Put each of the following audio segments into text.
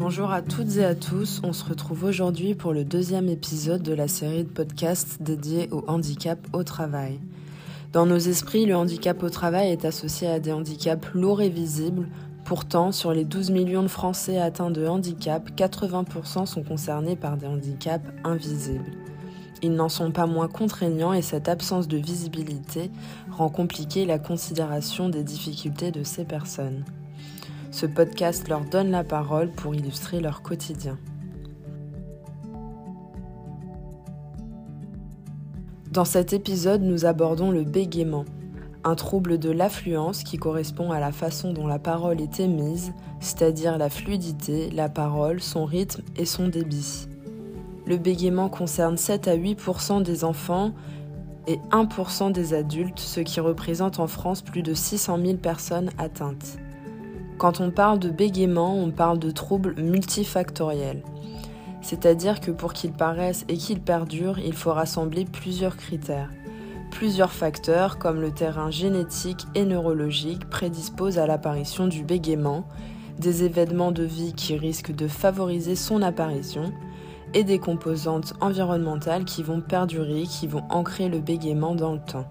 Bonjour à toutes et à tous, on se retrouve aujourd'hui pour le deuxième épisode de la série de podcasts dédiés au handicap au travail. Dans nos esprits, le handicap au travail est associé à des handicaps lourds et visibles. Pourtant, sur les 12 millions de Français atteints de handicap, 80% sont concernés par des handicaps invisibles. Ils n'en sont pas moins contraignants et cette absence de visibilité rend compliquée la considération des difficultés de ces personnes. Ce podcast leur donne la parole pour illustrer leur quotidien. Dans cet épisode, nous abordons le bégaiement, un trouble de l'affluence qui correspond à la façon dont la parole est émise, c'est-à-dire la fluidité, la parole, son rythme et son débit. Le bégaiement concerne 7 à 8% des enfants et 1% des adultes, ce qui représente en France plus de 600 000 personnes atteintes. Quand on parle de bégaiement, on parle de troubles multifactoriels. C'est-à-dire que pour qu'ils paraissent et qu'ils perdurent, il faut rassembler plusieurs critères. Plusieurs facteurs, comme le terrain génétique et neurologique, prédisposent à l'apparition du bégaiement, des événements de vie qui risquent de favoriser son apparition, et des composantes environnementales qui vont perdurer, qui vont ancrer le bégaiement dans le temps.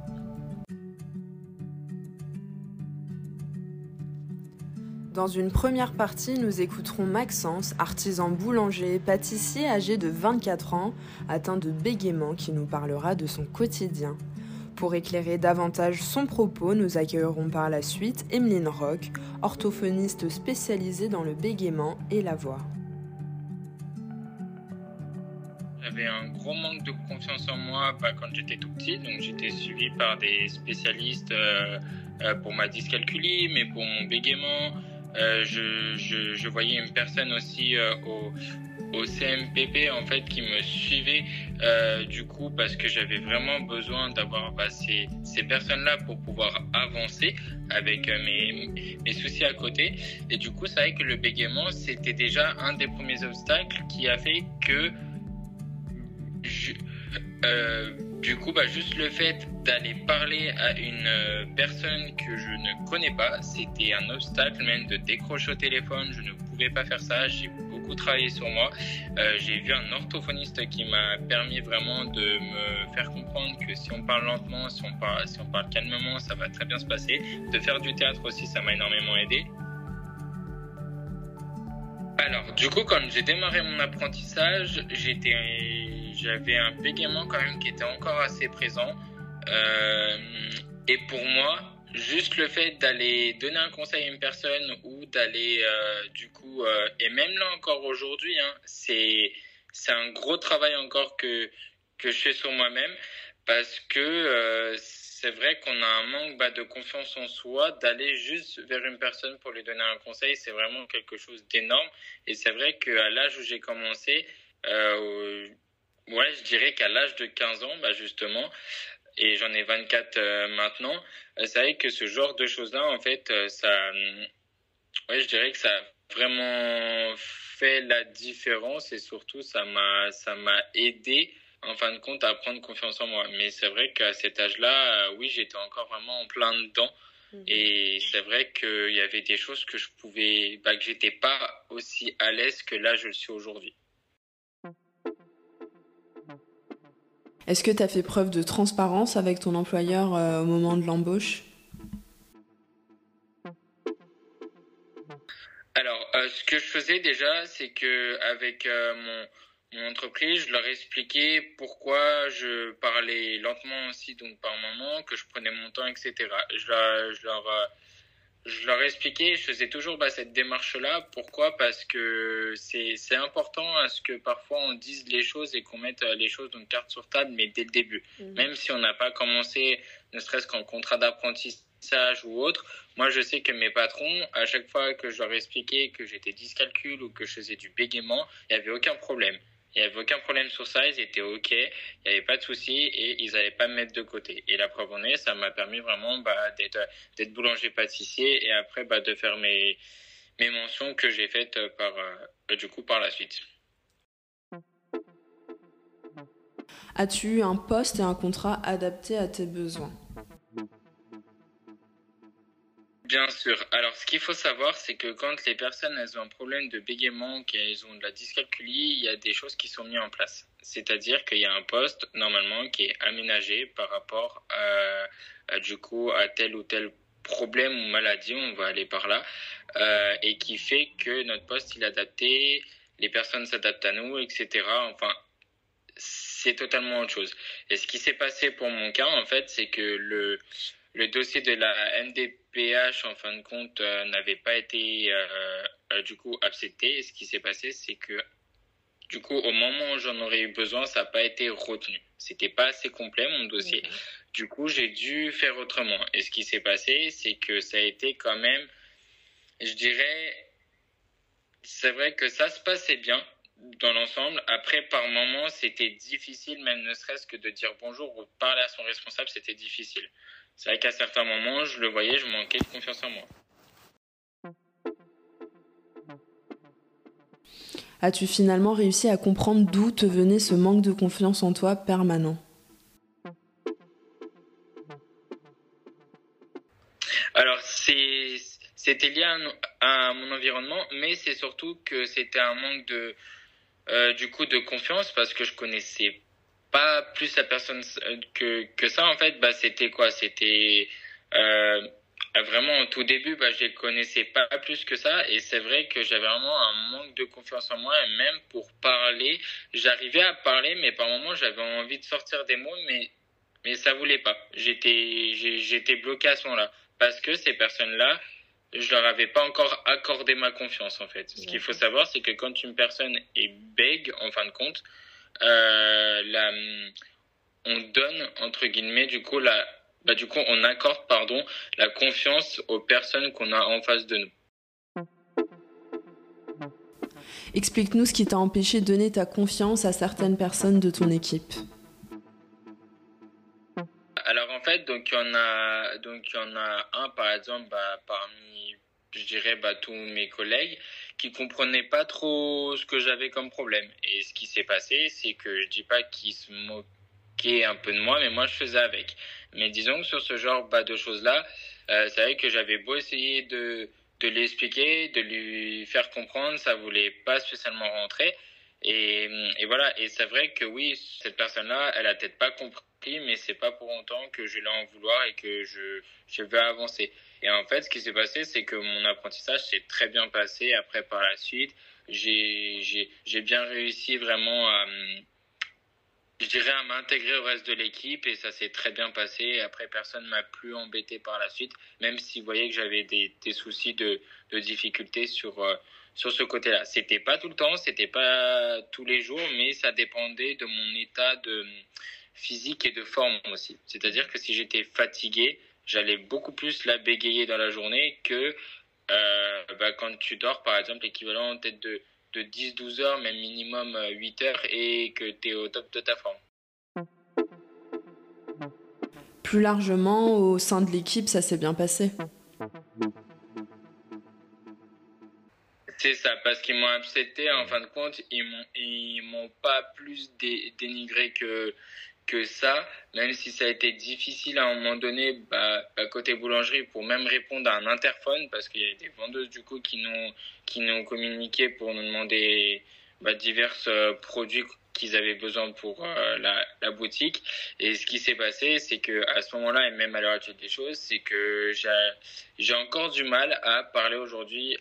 Dans une première partie, nous écouterons Maxence, artisan boulanger, pâtissier âgé de 24 ans, atteint de bégaiement, qui nous parlera de son quotidien. Pour éclairer davantage son propos, nous accueillerons par la suite Emeline Rock, orthophoniste spécialisée dans le bégaiement et la voix. J'avais un gros manque de confiance en moi bah, quand j'étais tout petit, donc j'étais suivi par des spécialistes euh, euh, pour ma dyscalculie, mais pour mon bégaiement. Euh, je, voyais une personne aussi euh, au, CMPP en fait qui me suivait euh, du coup parce que j'avais vraiment besoin d'avoir bah, ces, ces personnes-là pour pouvoir avancer avec mes, soucis à côté. Et du coup, c'est vrai que le bégaiement, c'était déjà un des premiers obstacles qui a fait que je, du coup, bah, juste le fait d'aller parler à une euh, personne que je ne connais pas, c'était un obstacle, même de décrocher au téléphone, je ne pouvais pas faire ça, j'ai beaucoup travaillé sur moi. Euh, j'ai vu un orthophoniste qui m'a permis vraiment de me faire comprendre que si on parle lentement, si on parle, si on parle calmement, ça va très bien se passer. De faire du théâtre aussi, ça m'a énormément aidé. Alors, du coup, quand j'ai démarré mon apprentissage, j'étais, j'avais un bégaiement quand même qui était encore assez présent. Euh, et pour moi, juste le fait d'aller donner un conseil à une personne ou d'aller, euh, du coup, euh, et même là encore aujourd'hui, hein, c'est, c'est un gros travail encore que, que je fais sur moi-même parce que c'est vrai qu'on a un manque bah, de confiance en soi, d'aller juste vers une personne pour lui donner un conseil, c'est vraiment quelque chose d'énorme. Et c'est vrai qu'à l'âge où j'ai commencé, ouais, je dirais qu'à l'âge de 15 ans, bah, justement, et j'en ai 24 euh, maintenant, euh, c'est vrai que ce genre de choses-là, en fait, euh, ça, ouais, je dirais que ça a vraiment fait la différence et surtout ça m'a, ça m'a aidé en fin de compte à prendre confiance en moi. Mais c'est vrai qu'à cet âge-là, euh, oui, j'étais encore vraiment en plein dedans. Mmh. Et c'est vrai qu'il y avait des choses que je pouvais, bah, que j'étais pas aussi à l'aise que là je le suis aujourd'hui. Est-ce que tu as fait preuve de transparence avec ton employeur euh, au moment de l'embauche? Alors, euh, ce que je faisais déjà, c'est que avec euh, mon entreprise, je leur expliquais pourquoi je parlais lentement aussi, donc par moment, que je prenais mon temps, etc. Je leur, je leur expliquais, je faisais toujours bah, cette démarche-là. Pourquoi? Parce que c'est important à ce que parfois on dise les choses et qu'on mette euh, les choses donc carte sur table, mais dès le début. Mmh. Même si on n'a pas commencé, ne serait-ce qu'en contrat d'apprentissage ou autre, moi je sais que mes patrons, à chaque fois que je leur expliquais que j'étais dyscalcul ou que je faisais du bégaiement, il n'y avait aucun problème. Il n'y avait aucun problème sur ça, ils étaient OK, il n'y avait pas de souci et ils n'allaient pas me mettre de côté. Et la preuve en est, ça m'a permis vraiment bah, d'être, boulanger-pâtissier et après bah, de faire mes, mes mentions que j'ai faites par, euh, du coup par la suite. As-tu eu un poste et un contrat adaptés à tes besoins? Bien sûr. Alors, ce qu'il faut savoir, c'est que quand les personnes elles ont un problème de bégaiement, qu'elles ont de la dyscalculie, il y a des choses qui sont mises en place. C'est-à-dire qu'il y a un poste normalement qui est aménagé par rapport à, du coup à tel ou tel problème ou maladie, on va aller par là, euh, et qui fait que notre poste il est adapté, les personnes s'adaptent à nous, etc. Enfin, c'est totalement autre chose. Et ce qui s'est passé pour mon cas, en fait, c'est que le le dossier de la NDPH, en fin de compte, euh, n'avait pas été euh, euh, du coup accepté. Et ce qui s'est passé, c'est que du coup, au moment où j'en aurais eu besoin, ça n'a pas été retenu. C'était pas assez complet mon dossier. Du coup, j'ai dû faire autrement. Et ce qui s'est passé, c'est que ça a été quand même, je dirais, c'est vrai que ça se passait bien dans l'ensemble. Après, par moments, c'était difficile, même ne serait-ce que de dire bonjour ou parler à son responsable, c'était difficile c'est vrai qu'à certains moments, je le voyais, je manquais de confiance en moi. As-tu finalement réussi à comprendre d'où te venait ce manque de confiance en toi permanent? Alors, c'était lié à, mon environnement, mais c'est surtout que c'était un manque de, euh, du coup, de confiance parce que je connaissais pas plus la personne euh, que, que ça en fait. Bah c'était quoi? C'était euh, vraiment au tout début bah je les connaissais pas plus que ça. Et c'est vrai que j'avais vraiment un manque de confiance en moi. Et même pour parler j'arrivais à parler mais par moments j'avais envie de sortir des mots mais mais ça voulait pas. J'étais j'étais bloqué à ce moment-là. Parce que ces personnes là je leur avais pas encore accordé ma confiance en fait. Ce qu'il faut savoir c'est que quand une personne est bègue en fin de compte euh, la, on donne entre guillemets du coup la, bah, du coup on accorde pardon la confiance aux personnes qu'on a en face de nous. Explique-nous ce qui t'a empêché de donner ta confiance à certaines personnes de ton équipe. Alors en fait, donc il y en a, donc il y en a un par exemple bah, parmi, je dirais bah, tous mes collègues qui comprenaient pas trop ce que j'avais comme problème. Et ce qui s'est passé, c'est que je dis pas qu'ils se moquaient un peu de moi, mais moi je faisais avec. Mais disons que sur ce genre bah, de choses-là, euh, c'est vrai que j'avais beau essayer de, de l'expliquer, de lui faire comprendre, ça voulait pas spécialement rentrer. Et, et voilà, et c'est vrai que oui, cette personne-là, elle a peut-être pas compris, mais c'est pas pour autant que je vais en vouloir et que je, je vais avancer. Et en fait, ce qui s'est passé, c'est que mon apprentissage s'est très bien passé. Après, par la suite, j'ai, bien réussi vraiment à, je dirais, à m'intégrer au reste de l'équipe et ça s'est très bien passé. Après, personne m'a plus embêté par la suite, même si vous voyez que j'avais des, des soucis de, de difficultés sur, euh, sur ce côté-là. C'était pas tout le temps, c'était pas tous les jours, mais ça dépendait de mon état de physique et de forme aussi. C'est-à-dire que si j'étais fatigué, j'allais beaucoup plus la bégayer dans la journée que euh, bah, quand tu dors, par exemple, l'équivalent peut-être de, de 10-12 heures, même minimum 8 euh, heures, et que tu es au top de ta forme. Plus largement, au sein de l'équipe, ça s'est bien passé. C'est ça, parce qu'ils m'ont accepté, en fin de compte, ils m'ont, ils m'ont pas plus dénigré que, que ça, même si ça a été difficile à un moment donné, bah, à côté boulangerie, pour même répondre à un interphone, parce qu'il y a des vendeuses du coup qui nous, qui nous ont communiqué pour nous demander bah, divers euh, produits qu'ils avaient besoin pour euh, la, la, boutique. Et ce qui s'est passé, c'est que à ce moment-là, et même à l'heure actuelle des choses, c'est que j'ai encore du mal à parler aujourd'hui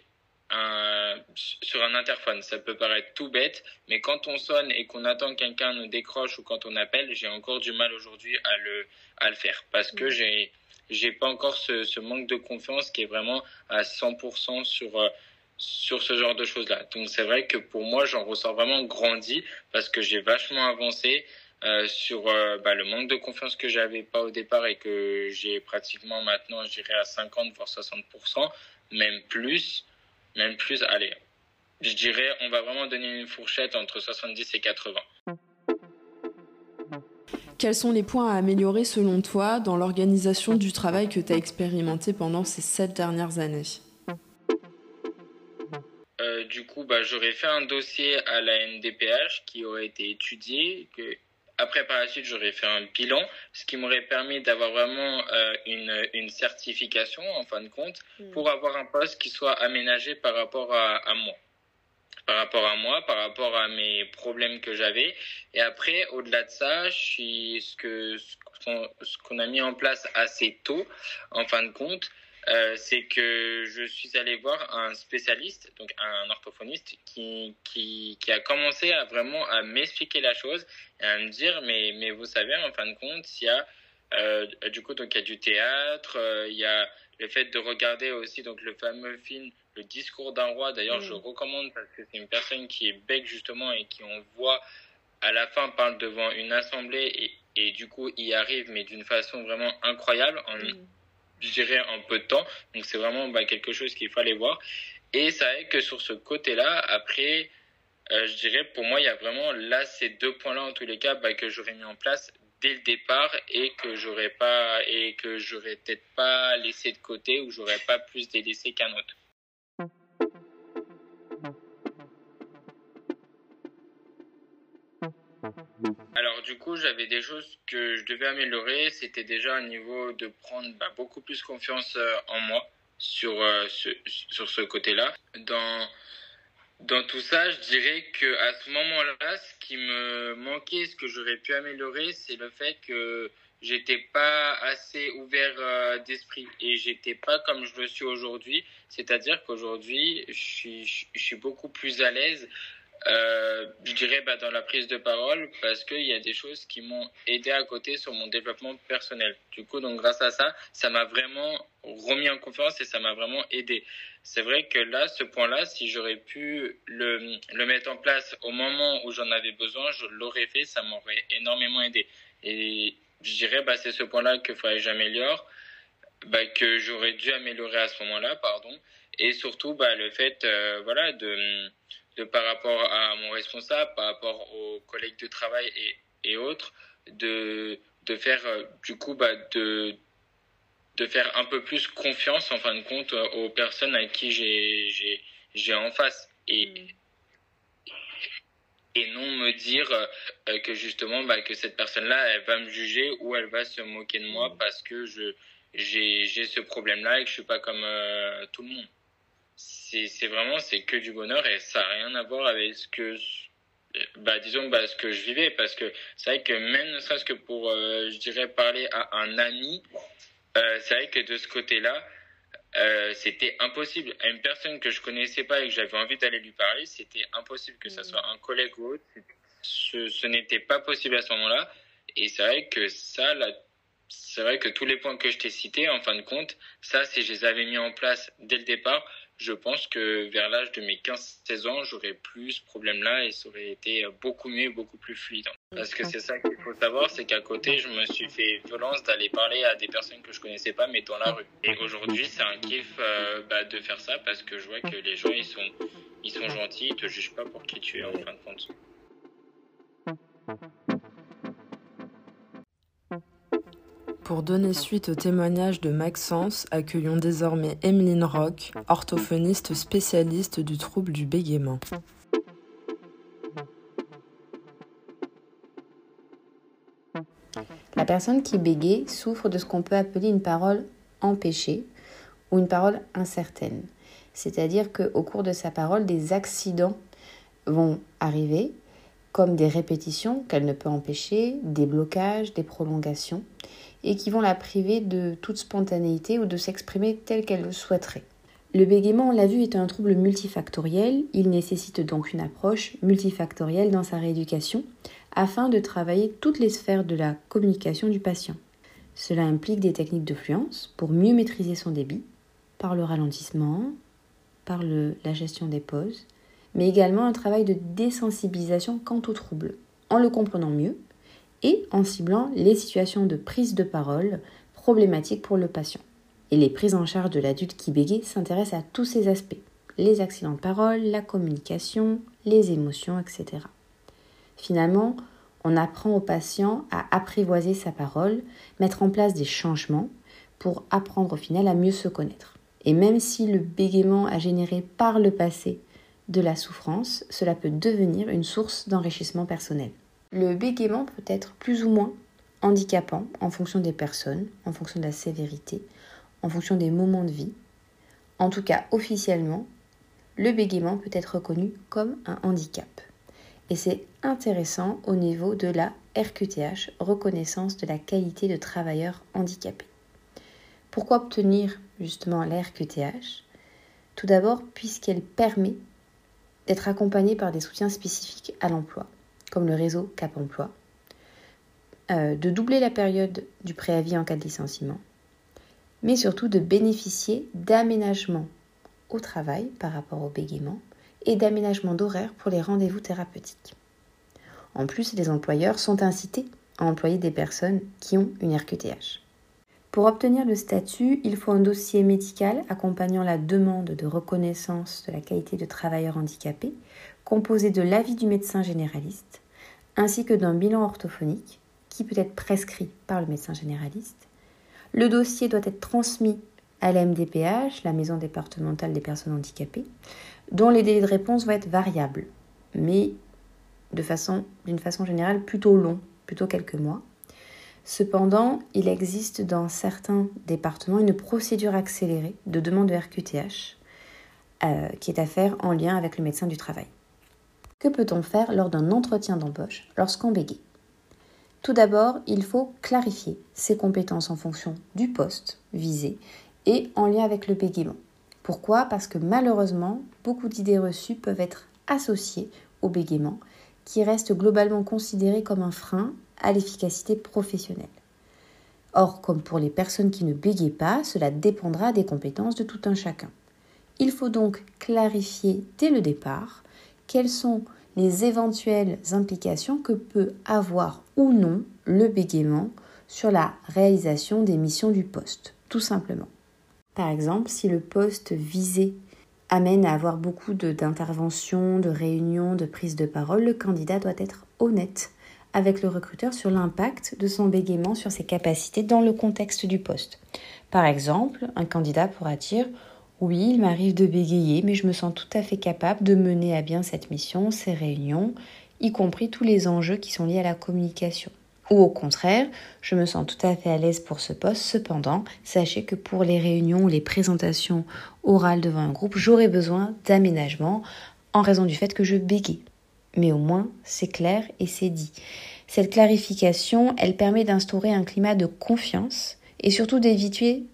un, sur un interphone. Ça peut paraître tout bête, mais quand on sonne et qu'on attend que quelqu'un nous décroche ou quand on appelle, j'ai encore du mal aujourd'hui à le, à le faire parce que j'ai, j'ai pas encore ce, ce, manque de confiance qui est vraiment à 100% sur, euh, sur ce genre de choses-là. Donc c'est vrai que pour moi, j'en ressors vraiment grandi parce que j'ai vachement avancé. Euh, sur euh, bah, le manque de confiance que j'avais pas au départ et que j'ai pratiquement maintenant, je dirais à 50% voire 60%, même plus même plus, allez, je dirais, on va vraiment donner une fourchette entre 70 et 80. Quels sont les points à améliorer selon toi dans l'organisation du travail que tu as expérimenté pendant ces sept dernières années? Euh, Du coup, bah, j'aurais fait un dossier à la NDPH qui aurait été étudié, que après, par la suite, j'aurais fait un bilan, ce qui m'aurait permis d'avoir vraiment euh, une, une certification, en fin de compte, hmm. pour avoir un poste qui soit aménagé par rapport à, à moi par rapport à moi, par rapport à mes problèmes que j'avais. Et après, au-delà de ça, je suis, ce que ce qu'on a mis en place assez tôt, en fin de compte, euh, c'est que je suis allé voir un spécialiste, donc un orthophoniste, qui, qui, qui a commencé à vraiment à m'expliquer la chose et à me dire, mais, mais vous savez, en fin de compte, il y a euh, du coup donc il y a du théâtre, euh, il y a le fait de regarder aussi donc le fameux film Le discours d'un roi. D'ailleurs, je mm. recommande parce que c'est une personne qui est bec justement et qui on voit à la fin parle devant une assemblée et, et du coup y arrive mais d'une façon vraiment incroyable en mm je dirais, en peu de temps. Donc c'est vraiment bah, quelque chose qu'il fallait voir. Et c'est vrai que sur ce côté-là, après, euh, je dirais, pour moi, il y a vraiment là ces deux points-là, en tous les cas, bah, que j'aurais mis en place dès le départ et que j'aurais pas, et que j'aurais peut-être pas laissé de côté ou j'aurais pas plus délaissé qu'un autre. Alors du coup, j'avais des choses que je devais améliorer. C'était déjà un niveau de prendre bah, beaucoup plus confiance euh, en moi sur, euh, ce, sur ce côté-là. Dans, dans tout ça, je dirais que à ce moment-là, ce qui me manquait, ce que j'aurais pu améliorer, c'est le fait que j'étais pas assez ouvert euh, d'esprit et j'étais pas comme je le suis aujourd'hui. C'est-à-dire qu'aujourd'hui, je suis beaucoup plus à l'aise euh, je dirais bah, dans la prise de parole parce qu'il y a des choses qui m'ont aidé à côté sur mon développement personnel. Du coup, donc grâce à ça, ça m'a vraiment remis en confiance et ça m'a vraiment aidé. C'est vrai que là, ce point-là, si j'aurais pu le, mettre en place au moment où j'en avais besoin, je l'aurais fait, ça m'aurait énormément aidé. Et je dirais, bah, c'est ce point-là qu'il faudrait que j'améliore, bah, que j'aurais dû améliorer à ce moment-là, pardon. Et surtout, bah, le fait, euh, voilà, de par rapport à mon responsable, par rapport aux collègues de travail et, et autres, de, de faire euh, du coup bah, de, de faire un peu plus confiance en fin de compte euh, aux personnes à qui j'ai, j'ai, en face. Et, mm. et non me dire euh, que justement bah, que cette personne-là, elle va me juger ou elle va se moquer de moi mm. parce que je, j'ai, ce problème-là et que je suis pas comme tout le monde c'est vraiment c'est que du bonheur et ça n'a rien à voir avec ce que bah disons bah, ce que je vivais. Parce que c'est vrai que même ne serait-ce que pour euh, je dirais parler à un ami euh, c'est vrai que de ce côté-là euh, c'était impossible. À une personne que je connaissais pas et que j'avais envie d'aller lui parler c'était impossible que ce soit un collègue ou autre. Ce, ce n'était pas possible à ce moment-là. Et c'est vrai que ça là c'est vrai que tous les points que je t'ai cités en fin de compte ça si je les avais mis en place dès le départ je pense que vers l'âge de mes 15-16 ans, j'aurais plus ce problème-là et ça aurait été beaucoup mieux, beaucoup plus fluide. Parce que c'est ça qu'il faut savoir, c'est qu'à côté, je me suis fait violence d'aller parler à des personnes que je connaissais pas, mais dans la rue. Et aujourd'hui, c'est un kiff euh, bah, de faire ça parce que je vois que les gens, ils sont, ils sont gentils, ils te jugent pas pour qui tu es en fin de compte. Pour donner suite au témoignage de Maxence, accueillons désormais Emeline Rock, orthophoniste spécialiste du trouble du bégaiement. La personne qui bégaye souffre de ce qu'on peut appeler une parole empêchée ou une parole incertaine. C'est-à-dire qu'au cours de sa parole, des accidents vont arriver, comme des répétitions qu'elle ne peut empêcher, des blocages, des prolongations et qui vont la priver de toute spontanéité ou de s'exprimer telle qu'elle le souhaiterait. Le bégaiement, on l'a vu, est un trouble multifactoriel. Il nécessite donc une approche multifactorielle dans sa rééducation afin de travailler toutes les sphères de la communication du patient. Cela implique des techniques de fluence pour mieux maîtriser son débit, par le ralentissement, par la gestion des pauses, mais également un travail de désensibilisation quant au trouble, en le comprenant mieux et en ciblant les situations de prise de parole problématiques pour le patient. Et les prises en charge de l'adulte qui bégaye s'intéressent à tous ces aspects, les accidents de parole, la communication, les émotions, etc. Finalement, on apprend au patient à apprivoiser sa parole, mettre en place des changements pour apprendre au final à mieux se connaître. Et même si le bégaiement a généré par le passé de la souffrance, cela peut devenir une source d'enrichissement personnel. Le bégaiement peut être plus ou moins handicapant en fonction des personnes, en fonction de la sévérité, en fonction des moments de vie. En tout cas, officiellement, le bégaiement peut être reconnu comme un handicap. Et c'est intéressant au niveau de la RQTH, reconnaissance de la qualité de travailleur handicapé. Pourquoi obtenir justement la RQTH Tout d'abord puisqu'elle permet d'être accompagné par des soutiens spécifiques à l'emploi, comme le réseau Cap Emploi, euh, de doubler la période du préavis en cas de licenciement, mais surtout de bénéficier d'aménagements au travail par rapport au bégaiement et d'aménagement d'horaire pour les rendez-vous thérapeutiques. En plus, les employeurs sont incités à employer des personnes qui ont une RQTH. Pour obtenir le statut, il faut un dossier médical accompagnant la demande de reconnaissance de la qualité de travailleur handicapé, composé de l'avis du médecin généraliste, ainsi que d'un bilan orthophonique qui peut être prescrit par le médecin généraliste. Le dossier doit être transmis à la MDPH, la Maison départementale des personnes handicapées, dont les délais de réponse vont être variables, mais d'une façon générale plutôt long, plutôt quelques mois. Cependant, il existe dans certains départements une procédure accélérée de demande de RQTH euh, qui est à faire en lien avec le médecin du travail. Que peut-on faire lors d'un entretien d'embauche lorsqu'on bégaye? Tout d'abord, il faut clarifier ses compétences en fonction du poste visé et en lien avec le bégaiement. Pourquoi? Parce que malheureusement, beaucoup d'idées reçues peuvent être associées au bégaiement, qui reste globalement considéré comme un frein à l'efficacité professionnelle. Or, comme pour les personnes qui ne bégayent pas, cela dépendra des compétences de tout un chacun. Il faut donc clarifier dès le départ quelles sont les éventuelles implications que peut avoir ou non le bégaiement sur la réalisation des missions du poste, tout simplement. Par exemple, si le poste visé amène à avoir beaucoup d'interventions, de, réunions, de prises de parole, le candidat doit être honnête avec le recruteur sur l'impact de son bégaiement sur ses capacités dans le contexte du poste. Par exemple, un candidat pourra dire Oui, il m'arrive de bégayer, mais je me sens tout à fait capable de mener à bien cette mission, ces réunions, y compris tous les enjeux qui sont liés à la communication. Ou au contraire, je me sens tout à fait à l'aise pour ce poste. Cependant, sachez que pour les réunions ou les présentations orales devant un groupe, j'aurai besoin d'aménagement en raison du fait que je bégaye. Mais au moins, c'est clair et c'est dit. Cette clarification, elle permet d'instaurer un climat de confiance et surtout d'éviter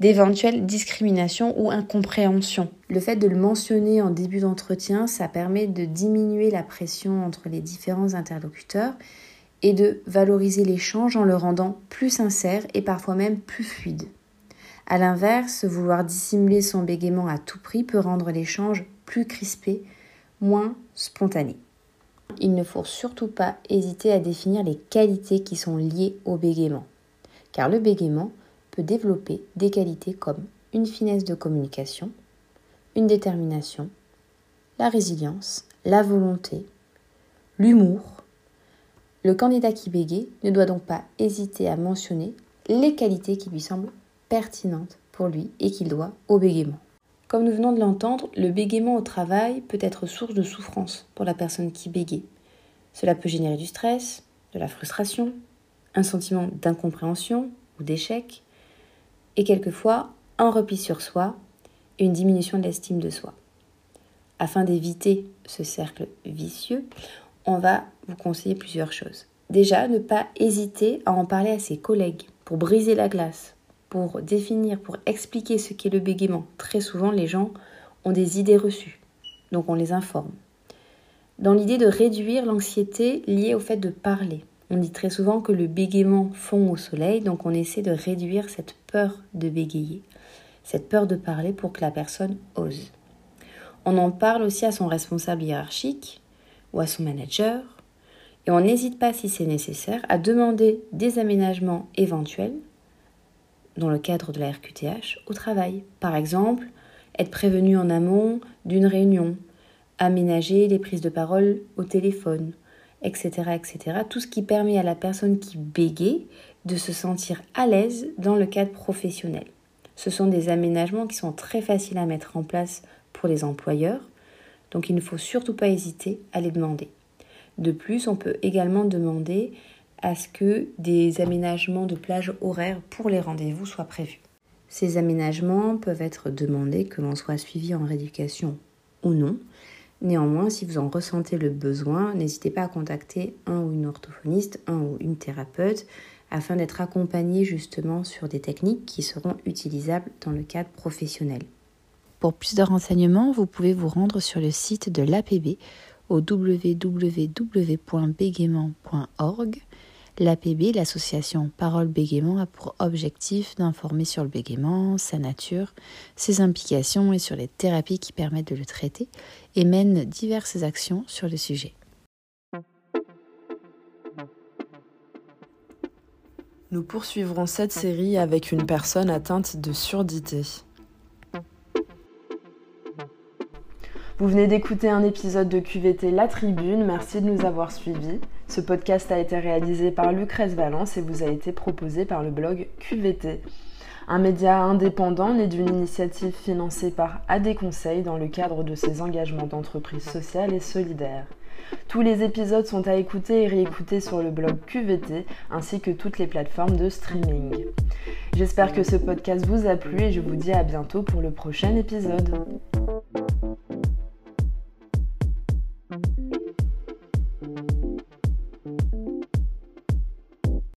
d'éventuelles discriminations ou incompréhensions. Le fait de le mentionner en début d'entretien, ça permet de diminuer la pression entre les différents interlocuteurs et de valoriser l'échange en le rendant plus sincère et parfois même plus fluide. A l'inverse, vouloir dissimuler son bégaiement à tout prix peut rendre l'échange plus crispé, moins spontané. Il ne faut surtout pas hésiter à définir les qualités qui sont liées au bégaiement, car le bégaiement peut développer des qualités comme une finesse de communication, une détermination, la résilience, la volonté, l'humour, le candidat qui bégaye ne doit donc pas hésiter à mentionner les qualités qui lui semblent pertinentes pour lui et qu'il doit au bégaiement. Comme nous venons de l'entendre, le bégaiement au travail peut être source de souffrance pour la personne qui bégaye. Cela peut générer du stress, de la frustration, un sentiment d'incompréhension ou d'échec, et quelquefois un repli sur soi et une diminution de l'estime de soi. Afin d'éviter ce cercle vicieux, on va vous conseiller plusieurs choses. Déjà, ne pas hésiter à en parler à ses collègues pour briser la glace, pour définir, pour expliquer ce qu'est le bégaiement. Très souvent, les gens ont des idées reçues, donc on les informe. Dans l'idée de réduire l'anxiété liée au fait de parler. On dit très souvent que le bégaiement fond au soleil, donc on essaie de réduire cette peur de bégayer, cette peur de parler pour que la personne ose. On en parle aussi à son responsable hiérarchique, ou à son manager, et on n'hésite pas si c'est nécessaire à demander des aménagements éventuels dans le cadre de la RQTH au travail. Par exemple, être prévenu en amont d'une réunion, aménager les prises de parole au téléphone, etc., etc. Tout ce qui permet à la personne qui bégaye de se sentir à l'aise dans le cadre professionnel. Ce sont des aménagements qui sont très faciles à mettre en place pour les employeurs donc il ne faut surtout pas hésiter à les demander. De plus, on peut également demander à ce que des aménagements de plage horaires pour les rendez-vous soient prévus. Ces aménagements peuvent être demandés que l'on soit suivi en rééducation ou non. Néanmoins, si vous en ressentez le besoin, n'hésitez pas à contacter un ou une orthophoniste, un ou une thérapeute, afin d'être accompagné justement sur des techniques qui seront utilisables dans le cadre professionnel. Pour plus de renseignements, vous pouvez vous rendre sur le site de l'APB au www.bégaiement.org. L'APB, l'association Parole Bégaiement, a pour objectif d'informer sur le bégaiement, sa nature, ses implications et sur les thérapies qui permettent de le traiter et mène diverses actions sur le sujet. Nous poursuivrons cette série avec une personne atteinte de surdité. Vous venez d'écouter un épisode de QVT La Tribune, merci de nous avoir suivis. Ce podcast a été réalisé par Lucrèce Valence et vous a été proposé par le blog QVT. Un média indépendant né d'une initiative financée par AD Conseil dans le cadre de ses engagements d'entreprise sociale et solidaire. Tous les épisodes sont à écouter et réécouter sur le blog QVT ainsi que toutes les plateformes de streaming. J'espère que ce podcast vous a plu et je vous dis à bientôt pour le prochain épisode.